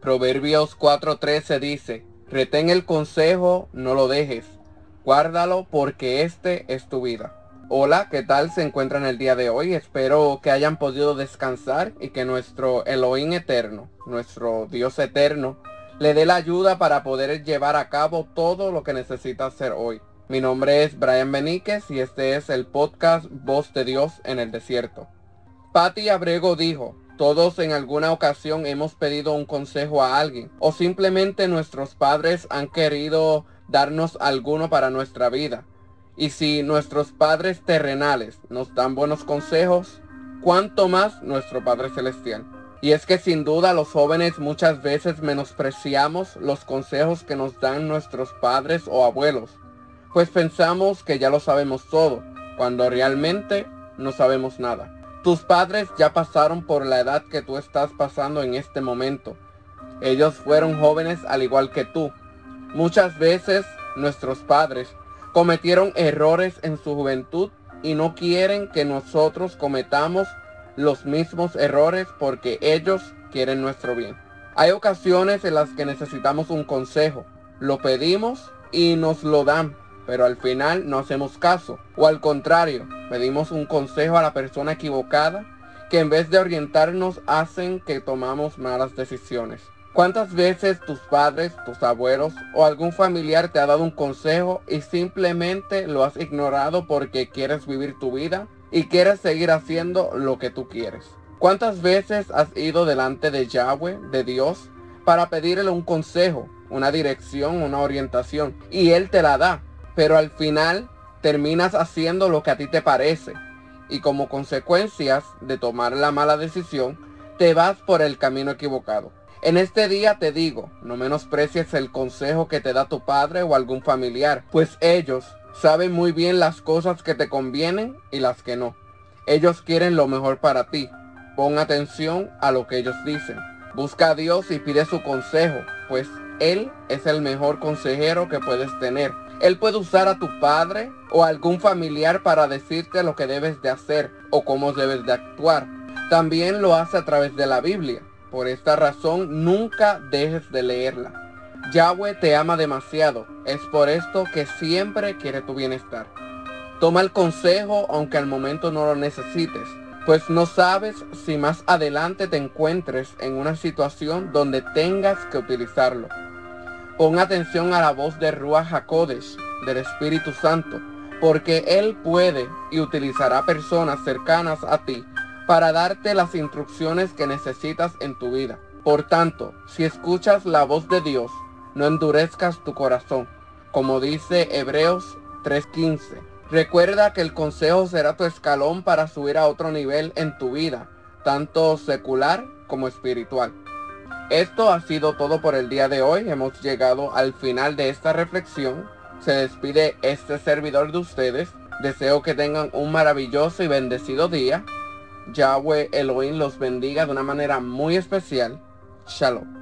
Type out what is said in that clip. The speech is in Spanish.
Proverbios 4:13 dice, retén el consejo, no lo dejes, guárdalo porque este es tu vida. Hola, ¿qué tal se encuentran el día de hoy? Espero que hayan podido descansar y que nuestro Elohim eterno, nuestro Dios eterno, le dé la ayuda para poder llevar a cabo todo lo que necesita hacer hoy. Mi nombre es Brian Beníquez y este es el podcast Voz de Dios en el Desierto. Patty Abrego dijo, todos en alguna ocasión hemos pedido un consejo a alguien o simplemente nuestros padres han querido darnos alguno para nuestra vida. Y si nuestros padres terrenales nos dan buenos consejos, ¿cuánto más nuestro Padre Celestial? Y es que sin duda los jóvenes muchas veces menospreciamos los consejos que nos dan nuestros padres o abuelos, pues pensamos que ya lo sabemos todo, cuando realmente no sabemos nada. Tus padres ya pasaron por la edad que tú estás pasando en este momento. Ellos fueron jóvenes al igual que tú. Muchas veces nuestros padres cometieron errores en su juventud y no quieren que nosotros cometamos los mismos errores porque ellos quieren nuestro bien. Hay ocasiones en las que necesitamos un consejo. Lo pedimos y nos lo dan, pero al final no hacemos caso. O al contrario, pedimos un consejo a la persona equivocada que en vez de orientarnos hacen que tomamos malas decisiones. ¿Cuántas veces tus padres, tus abuelos o algún familiar te ha dado un consejo y simplemente lo has ignorado porque quieres vivir tu vida y quieres seguir haciendo lo que tú quieres? ¿Cuántas veces has ido delante de Yahweh, de Dios, para pedirle un consejo, una dirección, una orientación y Él te la da? Pero al final terminas haciendo lo que a ti te parece y como consecuencias de tomar la mala decisión, te vas por el camino equivocado. En este día te digo, no menosprecies el consejo que te da tu padre o algún familiar, pues ellos saben muy bien las cosas que te convienen y las que no. Ellos quieren lo mejor para ti. Pon atención a lo que ellos dicen. Busca a Dios y pide su consejo, pues Él es el mejor consejero que puedes tener. Él puede usar a tu padre o algún familiar para decirte lo que debes de hacer o cómo debes de actuar. También lo hace a través de la Biblia. Por esta razón, nunca dejes de leerla. Yahweh te ama demasiado. Es por esto que siempre quiere tu bienestar. Toma el consejo aunque al momento no lo necesites, pues no sabes si más adelante te encuentres en una situación donde tengas que utilizarlo. Pon atención a la voz de Ruach HaKodesh, del Espíritu Santo, porque Él puede y utilizará personas cercanas a ti para darte las instrucciones que necesitas en tu vida. Por tanto, si escuchas la voz de Dios, no endurezcas tu corazón, como dice Hebreos 3:15. Recuerda que el consejo será tu escalón para subir a otro nivel en tu vida, tanto secular como espiritual. Esto ha sido todo por el día de hoy. Hemos llegado al final de esta reflexión. Se despide este servidor de ustedes. Deseo que tengan un maravilloso y bendecido día. Yahweh Elohim los bendiga de una manera muy especial. Shalom.